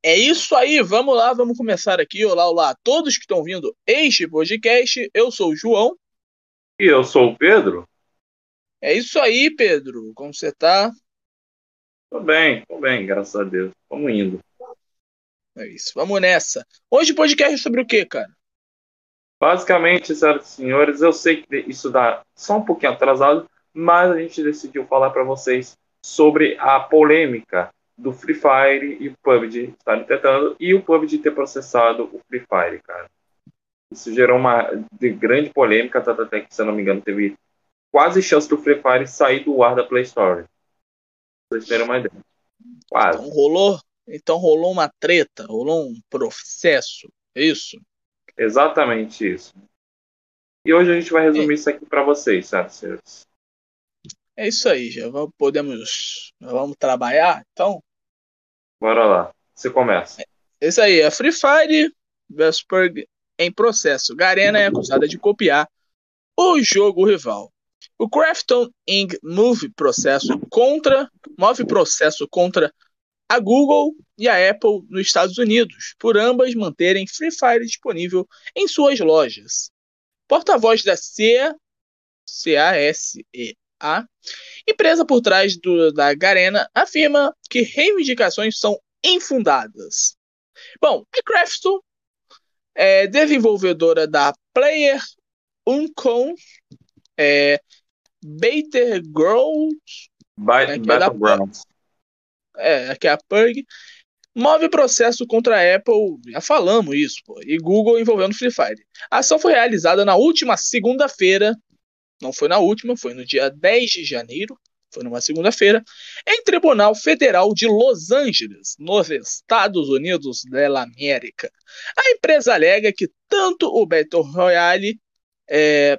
É isso aí, vamos lá, vamos começar aqui. Olá, olá a todos que estão vindo este podcast. Eu sou o João. E eu sou o Pedro. É isso aí, Pedro. Como você tá? Tô bem, tô bem, graças a Deus. Vamos indo. É isso, vamos nessa. Hoje o podcast é sobre o que, cara? Basicamente, senhoras e senhores, eu sei que isso dá só um pouquinho atrasado, mas a gente decidiu falar para vocês sobre a polêmica do Free Fire e o PUBG estarem tentando e o PUBG ter processado o Free Fire, cara. Isso gerou uma grande polêmica, tanto até que, se eu não me engano, teve quase chance do Free Fire sair do ar da Play Store. Pra vocês terem uma ideia. Quase. Então rolou, então rolou uma treta, rolou um processo, é isso? Exatamente isso. E hoje a gente vai resumir é. isso aqui para vocês, certo, senhores? É isso aí, já vamos, podemos, vamos trabalhar, então? Bora lá. Você começa. É isso aí, a Free Fire Vesperg em processo. Garena é acusada de copiar o jogo rival. O Crafton Inc. move processo contra move processo contra a Google e a Apple nos Estados Unidos, por ambas manterem Free Fire disponível em suas lojas. Porta-voz da CEA, CASEA, empresa por trás do, da Garena, afirma que reivindicações são infundadas. Bom, a Crafton é desenvolvedora da Player Uncon, é, Battlegrounds, né, que é Battlegrounds. É, que é a Pug, move processo contra a Apple, já falamos isso, pô, e Google envolvendo Free Fire. A ação foi realizada na última segunda-feira, não foi na última, foi no dia 10 de janeiro, foi numa segunda-feira, em Tribunal Federal de Los Angeles, nos Estados Unidos da América. A empresa alega que tanto o Battle Royale é,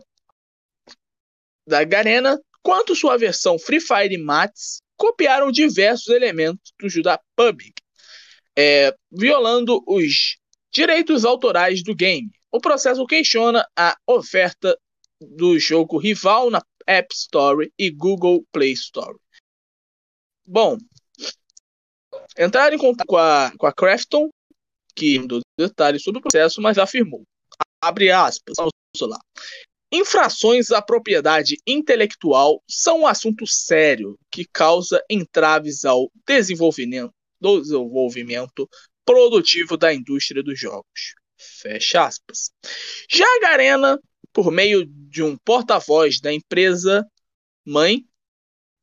da Garena quanto sua versão Free Fire Max copiaram diversos elementos da PUBG, é, violando os direitos autorais do game. O processo questiona a oferta do jogo rival na App Store e Google Play Store. Bom, entraram em contato com a, com a Crafton, que deu detalhes sobre o processo, mas afirmou, abre aspas, vamos lá, Infrações à propriedade intelectual são um assunto sério que causa entraves ao desenvolvimento, desenvolvimento produtivo da indústria dos jogos. Fecha aspas. Já a Garena, por meio de um porta-voz da empresa mãe,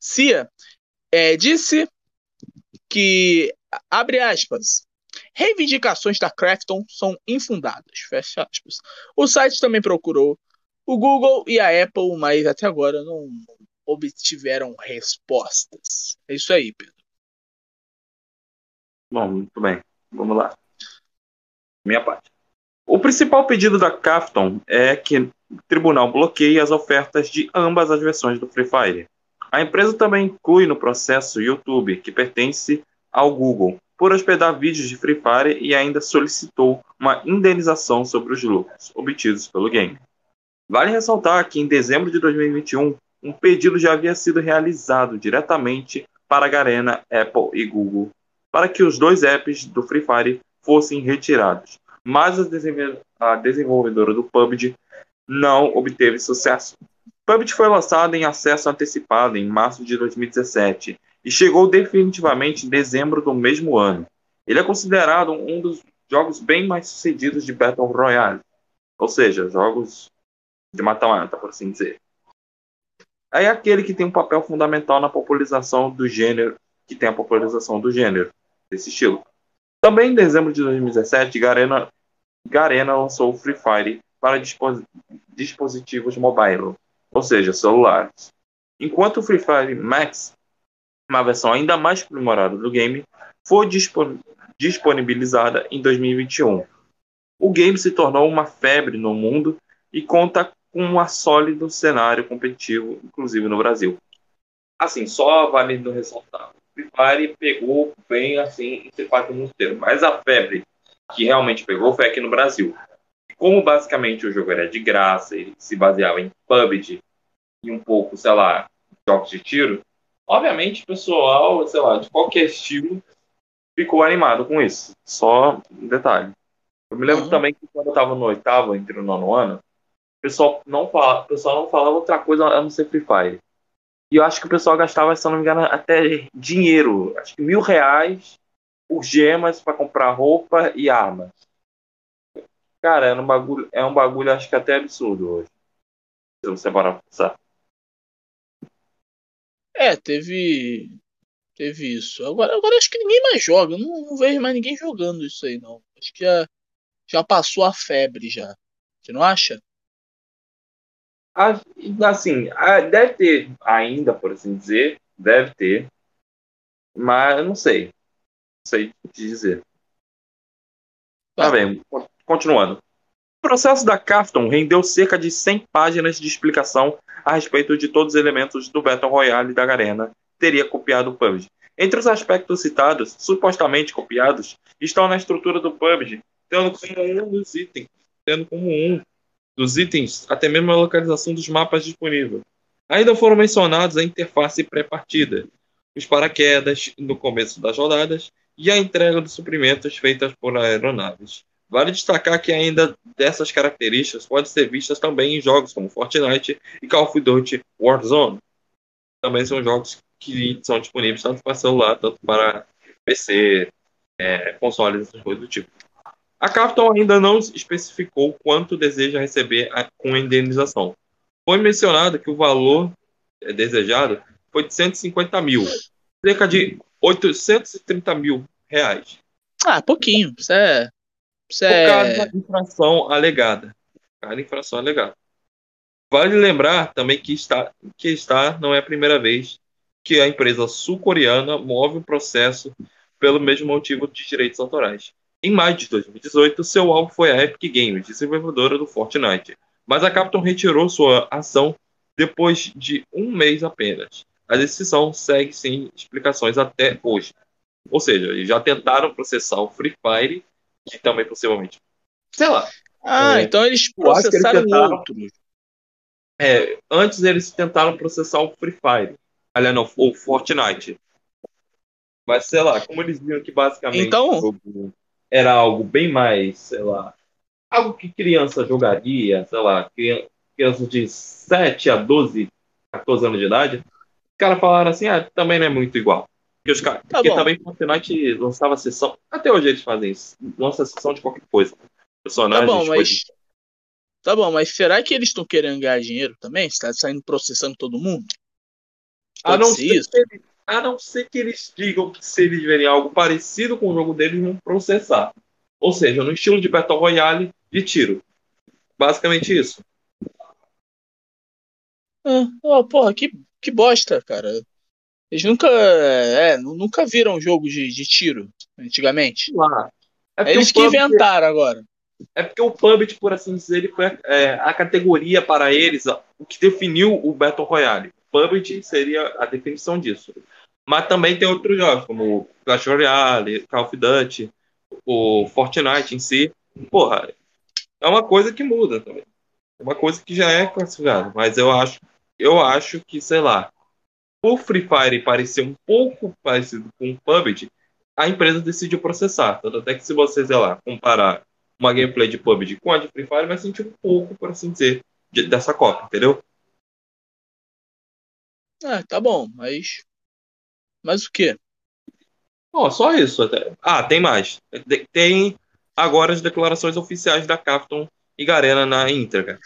CIA, é, disse que, abre aspas, reivindicações da Crafton são infundadas, fecha aspas. O site também procurou o Google e a Apple, mas até agora não obtiveram respostas. É isso aí, Pedro. Bom, muito bem. Vamos lá. Minha parte. O principal pedido da Capton é que o tribunal bloqueie as ofertas de ambas as versões do Free Fire. A empresa também inclui no processo YouTube, que pertence ao Google, por hospedar vídeos de Free Fire e ainda solicitou uma indenização sobre os lucros obtidos pelo game. Vale ressaltar que em dezembro de 2021, um pedido já havia sido realizado diretamente para a Garena, Apple e Google para que os dois apps do Free Fire fossem retirados, mas a desenvolvedora do PUBG não obteve sucesso. PUBG foi lançado em acesso antecipado em março de 2017 e chegou definitivamente em dezembro do mesmo ano. Ele é considerado um dos jogos bem mais sucedidos de Battle Royale, ou seja, jogos de mata-mata, por assim dizer. É aquele que tem um papel fundamental na popularização do gênero, que tem a popularização do gênero, desse estilo. Também em dezembro de 2017, Garena, Garena lançou Free Fire para dispositivos mobile, ou seja, celulares. Enquanto o Free Fire Max, uma versão ainda mais aprimorada do game, foi disponibilizada em 2021. O game se tornou uma febre no mundo e conta com um sólido cenário competitivo, inclusive no Brasil. Assim, só vale no ressaltar. O Free Fire pegou bem assim no mundo inteiro, mas a febre que realmente pegou foi aqui no Brasil. Como basicamente o jogo era de graça, ele se baseava em PUBG e um pouco, sei lá, jogos de tiro, obviamente o pessoal, sei lá, de qualquer estilo ficou animado com isso. Só um detalhe. Eu me lembro uhum. também que quando eu estava no oitavo, entre o nono ano, o pessoal não, fala, pessoal não falava outra coisa a não ser Free Fire. E eu acho que o pessoal gastava, se não me engano, até dinheiro. Acho que mil reais por gemas para comprar roupa e armas. Cara, é um bagulho, é um bagulho acho que até absurdo hoje. Se você parar pensar. É, teve. Teve isso. Agora, agora acho que ninguém mais joga. Não, não vejo mais ninguém jogando isso aí, não. Acho que já, já passou a febre já. Você não acha? Assim, deve ter ainda, por assim dizer. Deve ter. Mas eu não sei. Não sei te dizer. Tá, tá bem, continuando. O processo da Kafton rendeu cerca de 100 páginas de explicação a respeito de todos os elementos do Battle Royale da Garena teria copiado o PUBG. Entre os aspectos citados, supostamente copiados, estão na estrutura do PUBG, tendo como um dos itens, tendo como um dos itens até mesmo a localização dos mapas disponíveis. Ainda foram mencionados a interface pré-partida, os paraquedas no começo das rodadas e a entrega de suprimentos feitas por aeronaves. Vale destacar que ainda dessas características podem ser vistas também em jogos como Fortnite e Call of Duty Warzone. Também são jogos que são disponíveis tanto para celular, tanto para PC, é, consoles, essas coisas do tipo. A Capcom ainda não especificou quanto deseja receber a, com indenização. Foi mencionado que o valor é, desejado foi de 150 mil, cerca de 830 mil reais. Ah, pouquinho. Isso é por causa da infração alegada. Cada infração alegada. Vale lembrar também que está, que está não é a primeira vez que a empresa sul-coreana move o processo pelo mesmo motivo de direitos autorais. Em maio de 2018, seu alvo foi a Epic Games, desenvolvedora do Fortnite, mas a Capcom retirou sua ação depois de um mês apenas. A decisão segue sem explicações até hoje. Ou seja, já tentaram processar o Free Fire que também possivelmente. Sei lá. Ah, é, então eles processaram eles tentaram, outros. É, antes eles tentaram processar o Free Fire. Aliás, não, o Fortnite. Mas sei lá, como eles viram que basicamente então... era algo bem mais, sei lá, algo que criança jogaria, sei lá, criança de 7 a 12, 14 anos de idade, os caras falaram assim, ah, também não é muito igual. Porque, os caras, tá porque também Fortnite lançava sessão. Até hoje eles fazem isso. Lança sessão de qualquer coisa. Personagens. Tá bom, mas. Tá bom, mas será que eles estão querendo ganhar dinheiro também? Está saindo processando todo mundo? a não, ser isso? Eles, a não ser que eles digam que se eles verem algo parecido com o jogo deles, vão processar. Ou seja, no estilo de Battle Royale de tiro. Basicamente isso. Ah, oh, porra, que, que bosta, cara. Eles nunca, é, nunca viram jogo de, de tiro antigamente. Ah, é Eles que inventaram agora. É porque o PUBG, por assim dizer, ele foi é, a categoria para eles, o que definiu o Battle Royale. PUBG seria a definição disso. Mas também tem outros jogos, como Clash Royale, Call of Duty, o Fortnite em si. Porra, é uma coisa que muda também. É uma coisa que já é classificada. Mas eu acho, eu acho que, sei lá, por Free Fire parecer um pouco parecido com o PUBG, a empresa decidiu processar. Tanto até que se você, sei lá, comparar uma gameplay de PUBG com a de Free Fire, vai sentir um pouco, por assim dizer, de, dessa cópia, entendeu? Ah, tá bom, mas. Mas o quê? Ó, só isso. Até. Ah, tem mais. Tem agora as declarações oficiais da Capcom e Garena na íntegra.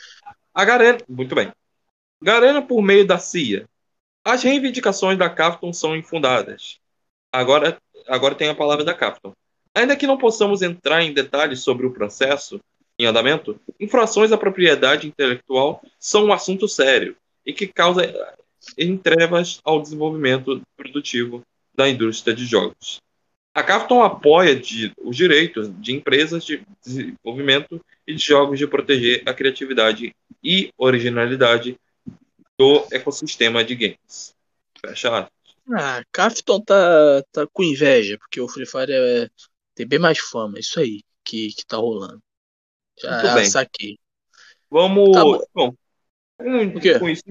A Garena. Muito bem. Garena, por meio da CIA, as reivindicações da Capcom são infundadas. Agora, agora tem a palavra da Capcom. Ainda que não possamos entrar em detalhes sobre o processo em andamento, infrações à propriedade intelectual são um assunto sério e que causa entrevas ao desenvolvimento produtivo da indústria de jogos. A Capcom apoia de, os direitos de empresas de desenvolvimento e de jogos de proteger a criatividade e originalidade do ecossistema de games. Fecha Ah, Capton tá, tá com inveja, porque o Free Fire é, tem bem mais fama. Isso aí que, que tá rolando. Já Muito bem. saquei. Vamos. Tá bom. bom com, com isso,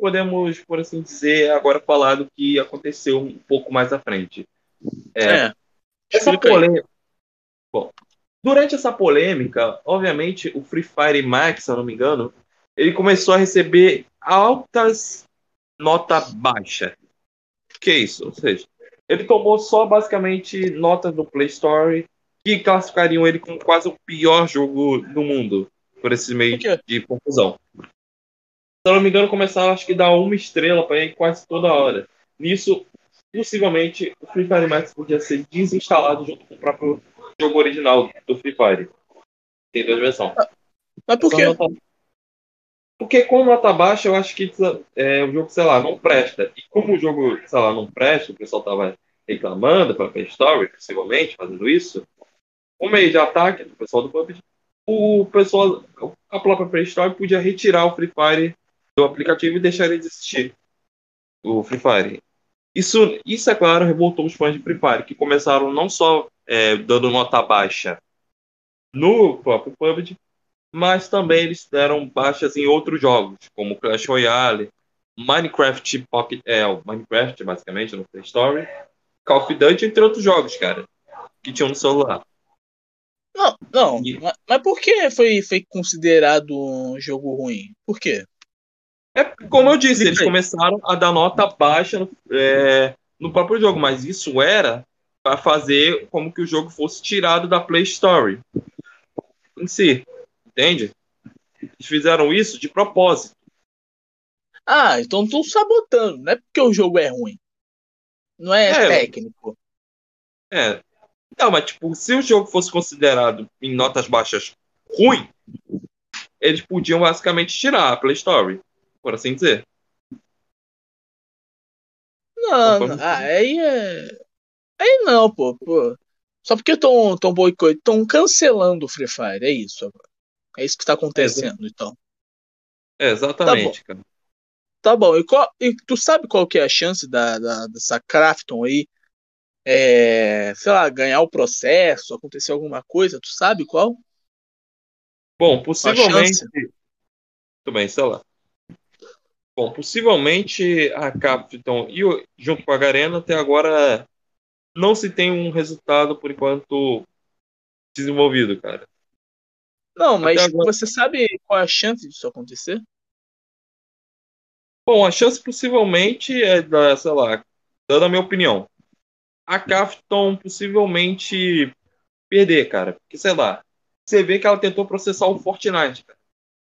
podemos, por assim dizer, agora falar do que aconteceu um pouco mais à frente. É, é. Essa polêmica. Bom, durante essa polêmica, obviamente, o Free Fire Max, se eu não me engano, ele começou a receber altas nota baixa. Que é isso? Ou seja, ele tomou só basicamente notas do Play Store que classificariam ele como quase o pior jogo do mundo por esse meio de confusão. Se eu não me engano, começaram acho que dar uma estrela para ele quase toda hora. Nisso, possivelmente, o Free Fire Max podia ser desinstalado junto com o próprio jogo original do Free Fire. Tem duas versões. Mas por quê? Porque com nota baixa, eu acho que é, o jogo, sei lá, não presta. E como o jogo, sei lá, não presta, o pessoal tava reclamando para Play Store, possivelmente, fazendo isso, o meio de ataque do pessoal do PUBG, o pessoal, a própria Play Store podia retirar o Free Fire do aplicativo e deixar ele de existir. O Free Fire. Isso, isso é claro, revoltou os fãs de Free Fire, que começaram não só é, dando nota baixa no próprio PUBG, mas também eles deram baixas em outros jogos, como Clash Royale, Minecraft Pocket, é, Minecraft basicamente no Play Store, Call of Duty, entre outros jogos, cara, que tinham no celular. Não, não, e... mas, mas por que foi, foi considerado um jogo ruim? Por quê? É como eu disse, eles começaram a dar nota baixa no, é, no próprio jogo, mas isso era para fazer como que o jogo fosse tirado da Play Store em si. Entende? Eles fizeram isso de propósito. Ah, então estão sabotando. Não é porque o jogo é ruim. Não é, é técnico. É. Não, mas tipo, se o jogo fosse considerado em notas baixas ruim, eles podiam basicamente tirar a Play Store, por assim dizer. Não, não ah, aí é. Aí não, pô, pô. Só porque estão tão boicotando, estão cancelando o Free Fire, é isso agora. É isso que está acontecendo, é, então. É, exatamente, tá cara. Tá bom. E, qual, e, tu sabe qual que é a chance da, da dessa Crafton aí, é, sei lá, ganhar o processo, acontecer alguma coisa? Tu sabe qual? Bom, possivelmente. Tudo bem, sei lá. Bom, possivelmente a Capton e junto com a Garena até agora não se tem um resultado por enquanto desenvolvido, cara. Não, mas agora... você sabe qual é a chance disso acontecer? Bom, a chance possivelmente é da, sei lá, dando a minha opinião. A Capton possivelmente perder, cara. Porque, sei lá, você vê que ela tentou processar o Fortnite, cara.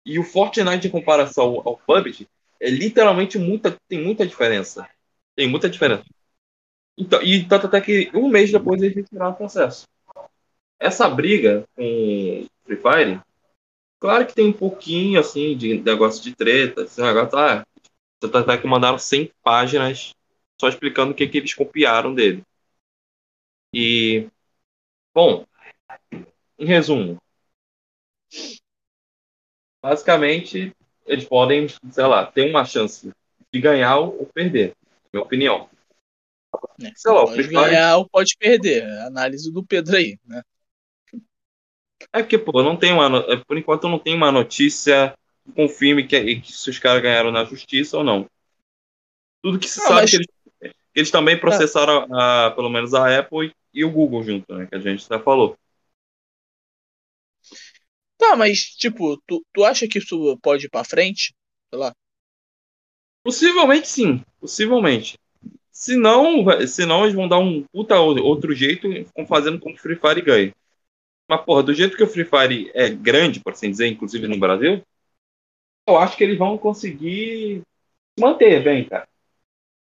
E o Fortnite, em comparação ao PUBG, é literalmente muita, tem muita diferença. Tem muita diferença. Então, e tanto até que um mês depois eles retiraram o processo. Essa briga com Free Fire, claro que tem um pouquinho assim de negócio de treta, esse negócio tá. Tanto até que mandaram 100 páginas só explicando o que, que eles copiaram dele. E, bom, em resumo, basicamente eles podem, sei lá, ter uma chance de ganhar ou perder, minha opinião. É, sei lá, pode ganhar ou pode perder. Análise do Pedro aí, né? É porque, pô, não tem uma. É, por enquanto não tem uma notícia que confirme que, que se os caras ganharam na justiça ou não. Tudo que se não, sabe mas... que eles, eles também processaram, a, pelo menos a Apple e, o Google junto, né? Que a gente já falou. Tá, mas, tipo, tu, tu acha que isso pode ir pra frente? Sei lá. Possivelmente sim. Possivelmente. Se não, se não eles vão dar um puta outro jeito, fazendo com que o Free Fire ganhe. Mas, porra, do jeito que o Free Fire é grande, por assim dizer, inclusive no Brasil, eu acho que eles vão conseguir manter bem, cara.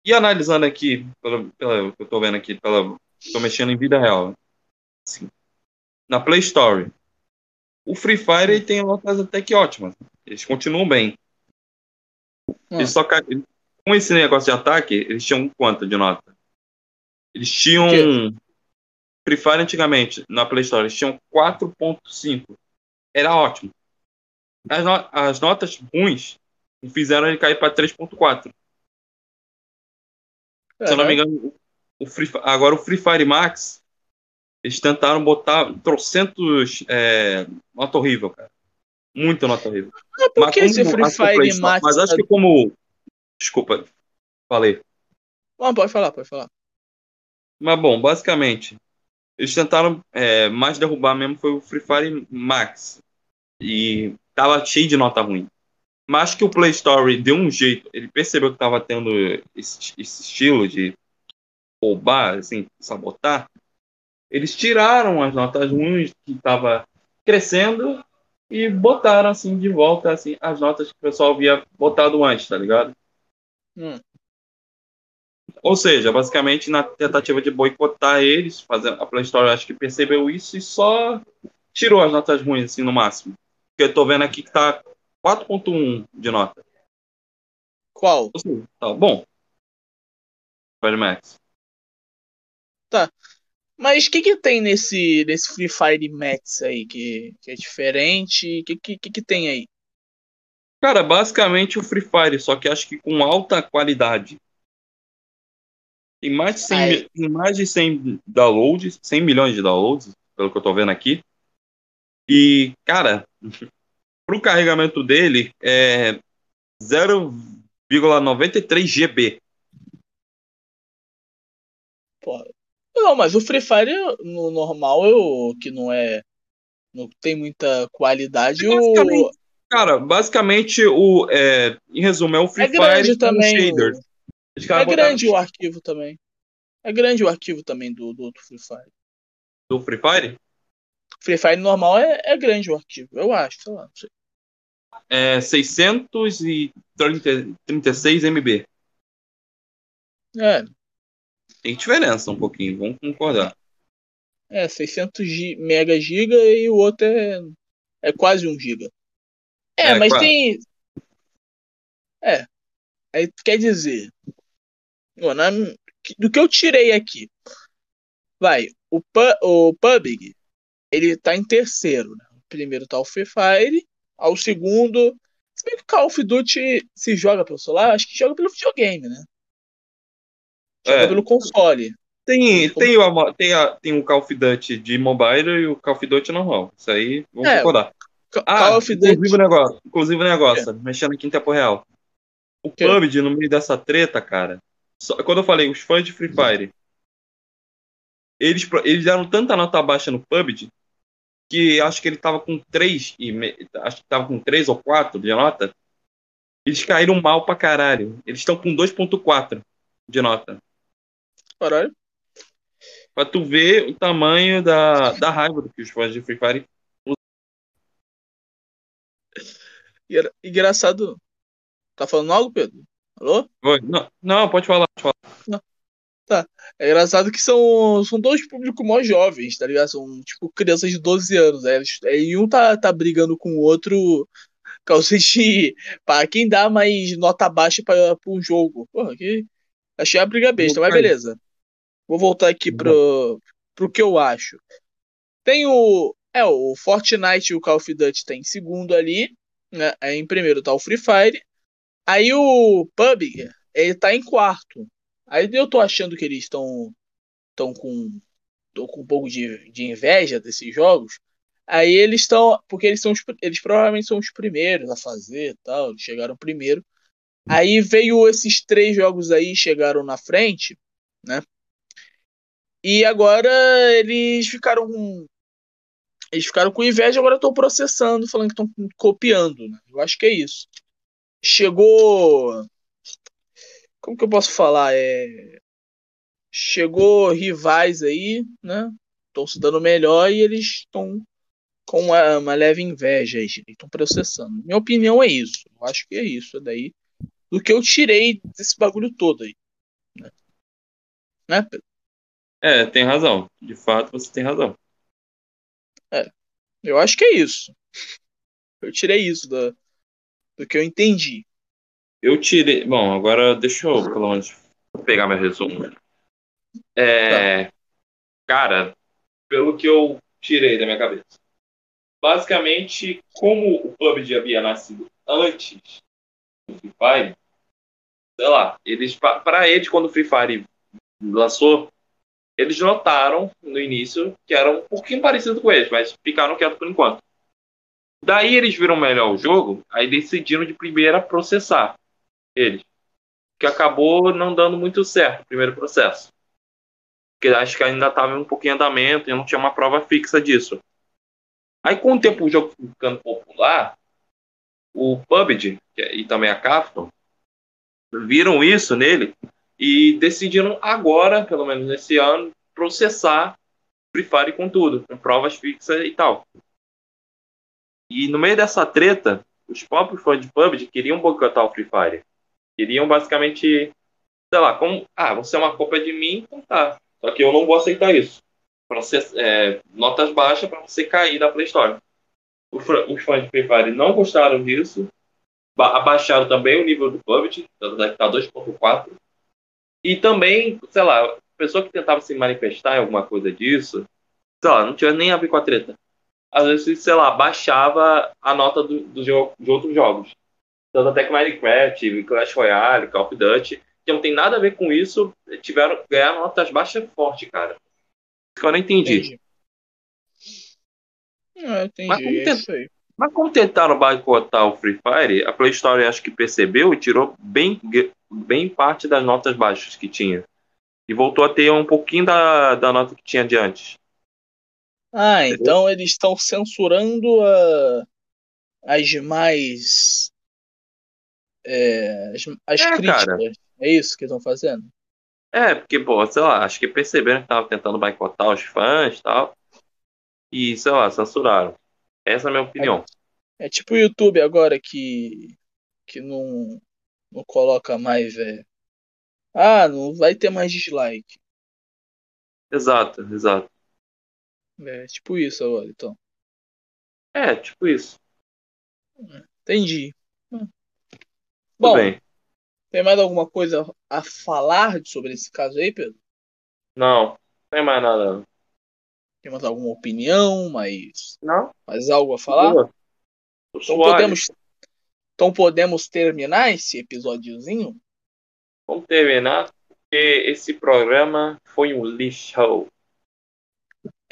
E analisando aqui, pela que eu tô vendo aqui, pela, tô mexendo em vida real. Assim, na Play Store, o Free Fire ele tem notas até que ótimas. Eles continuam bem. Hum. Eles só, com esse negócio de ataque, eles tinham quanto de nota? Eles tinham Free Fire antigamente, na Play Store, eles tinham 4.5. Era ótimo. As, no as, notas ruins fizeram ele cair para 3.4. Se eu não me engano, o Free, agora o Free Fire Max, eles tentaram botar trocentos é, nota horrível, cara. Muita nota horrível. Ah, por mas que esse Free Fire Max? Mas acho que como. Desculpa, falei. Não, pode falar, pode falar. Mas bom, basicamente, Eles tentaram é, mais derrubar mesmo foi o Free Fire Max. E tava cheio de nota ruim. Mas que o Play Store deu um jeito. Ele percebeu que tava tendo esse, esse estilo de roubar, assim, sabotar. Eles tiraram as notas ruins que tava crescendo e botaram assim de volta assim as notas que o pessoal havia botado antes, tá ligado? Hum. Ou seja, basicamente na tentativa de boicotar eles, fazendo a Play Store acho que percebeu isso e só tirou as notas ruins assim no máximo. Porque eu tô vendo aqui que tá 4.1 de nota. Qual? Seja, tá bom. Fire Max. Tá. Mas o que, que tem nesse, nesse Free Fire Max aí que, que é diferente? O que, que, que tem aí? Cara, basicamente o Free Fire, só que acho que com alta qualidade. Tem mais de 100, tem mais de 100 downloads, 100 milhões de downloads, pelo que eu tô vendo aqui. E, cara, pro carregamento dele é 0,93 GB. Porra, não, mas o Free Fire no normal, eu, que não é. Não tem muita qualidade. Basicamente, o... Cara, basicamente, o, é, em resumo, é o Free é Fire também, shader. É grande o arquivo também. É grande o arquivo também do, do outro Free Fire. Do Free Fire? Free Fire normal é, é grande o arquivo, eu acho, sei lá, não sei. É 636 MB. É, tem diferença um pouquinho, vamos concordar. É, 600 mega giga e o outro é, é quase 1 giga. É, é mas quase. tem. É. Aí quer dizer. do que eu tirei aqui. Vai, o, o PUBG, ele tá em terceiro. Né? O primeiro tá o Free Fire. Ao segundo. Se bem que o Call of Duty se joga pelo celular, acho que joga pelo videogame, né? Joga é. pelo console. Tem, tem, o, tem, a, tem o Call of Duty de mobile e o Call of Duty normal. Isso aí, vamos é, concordar. Ah, Call of Duty... inclusive o negócio, inclusive o negócio, é. mexendo aqui em tempo real. O? PUBG, no meio dessa treta, cara, só, quando eu falei, os fãs de Free Fire, eles, eles deram tanta nota baixa no PUBG, que acho que ele tava com 3, e acho que tava com 3 ou 4 de nota, eles caíram mal pra caralho. Eles estão com 2.4 de nota. Caralho. Pra tu ver o tamanho da, da raiva do que os fãs de Free Fire Engraçado. Tá falando algo, Pedro? Alô? Oi. Não, não pode falar, pode falar. Tá. É engraçado que são, são dois públicos mais jovens, tá ligado? São, tipo, crianças de 12 anos. Né? E um tá, tá brigando com o outro causa de. Pra quem dá mais nota baixa pra um jogo. Porra, que. Achei a briga besta, mas beleza. Vou voltar aqui pro, pro que eu acho. Tem o. É, o Fortnite e o Call of Duty tem segundo ali. Né? Aí em primeiro tá o Free Fire. Aí o PUBG, ele tá em quarto. Aí eu tô achando que eles estão estão com, com um pouco de, de inveja desses jogos. Aí eles estão. Porque eles são eles provavelmente são os primeiros a fazer tal. Eles chegaram primeiro. Aí veio esses três jogos aí, chegaram na frente, né? E agora eles ficaram com. Eles ficaram com inveja, agora estão processando, falando que estão copiando. Né? Eu acho que é isso. Chegou. Como que eu posso falar? É... Chegou rivais aí, né? Estão se dando melhor e eles estão com uma, uma, leve inveja aí, estão processando. Minha opinião é isso. Eu acho que é isso daí. Do que eu tirei desse bagulho todo aí. Né, né Pedro? É, tem razão. De fato, você tem razão. É. Eu acho que é isso. Eu tirei isso do, do que eu entendi. Eu tirei. Bom, agora deixa eu, pelo menos, pegar meu resumo. É. Tá. Cara, pelo que eu tirei da minha cabeça. Basicamente, como o PUBG havia nascido antes do Free Fire, sei lá, eles, para eles, quando o Free Fire lançou, eles notaram no início que era um pouquinho parecido com eles, mas ficaram quietos por enquanto. Daí eles viram melhor o jogo, aí decidiram de primeira processar eles. Que acabou não dando muito certo o primeiro processo. porque acho que ainda estava um pouquinho em andamento e não tinha uma prova fixa disso. Aí com o tempo o jogo ficando popular, o PUBG é, e também a Capcom viram isso nele e decidiram agora, pelo menos nesse ano, processar Free Fire com tudo, com provas fixas e tal. E no meio dessa treta, os próprios fãs de PUBG queriam boicotar o Free Fire. Queriam basicamente, sei lá, como, ah, você é uma cópia de mim, então tá. Só que eu não vou aceitar isso. Você, é, notas baixas para você cair da Play Store. Os fãs de Free Fire não gostaram disso. Abaixaram também o nível do PUBG, tá 2.4. E também, sei lá, pessoa que tentava se manifestar em alguma coisa disso, sei lá, não tinha nem a ver com a treta. Às vezes, sei lá, baixava a nota do, do jogo, de outros jogos. Tanto até que Minecraft, Clash Royale, Call of Duty, que não tem nada a ver com isso, tiveram ganhar notas baixas forte, cara. Que eu não entendi. Entendi. Ah, entendi. Mas como, é tent-. Mas como tentaram boicotar o Free Fire, a Play Store acho que percebeu e tirou bem, bem parte das notas baixas que tinha. E voltou a ter um pouquinho da, da nota que tinha de antes. Ah, então eles estão censurando a- as mais. é, as as É, críticas. cara. É isso que estão fazendo? É, porque, pô, sei lá, acho que perceberam que tava tentando boicotar os fãs e tal. E, sei lá, censuraram. Essa é a minha opinião. É tipo o YouTube agora que, que não, não coloca mais. É, ah, não vai ter mais dislike. Exato, exato. É tipo isso agora, então. É, tipo isso. Entendi. Hum. Tudo Bom, bem. tem mais alguma coisa a falar sobre esse caso aí, Pedro? Não, não tem mais nada. não. Tem mais alguma opinião, mais, Não? mais algo a falar? Boa. Então suave. podemos, então podemos terminar esse episódiozinho? Vamos terminar, porque esse programa foi um lixo.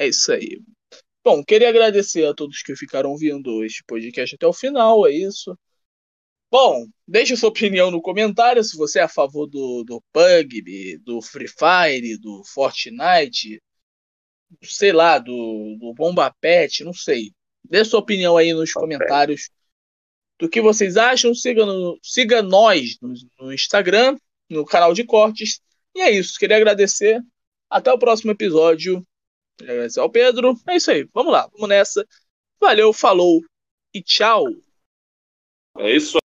É isso aí. Bom, queria agradecer a todos que ficaram ouvindo este podcast até o final, é isso. Bom, deixe sua opinião no comentário se você é a favor do, do PUBG, do Free Fire, do Fortnite, sei lá, do, do Bomba Pet, não sei. Dê sua opinião aí nos comentários do que vocês acham. Siga, no, siga nós no, no Instagram, no canal de cortes. E é isso, queria agradecer. Até o próximo episódio. Agradecer ao Pedro. É isso aí, vamos lá, vamos nessa. Valeu, falou e tchau. É isso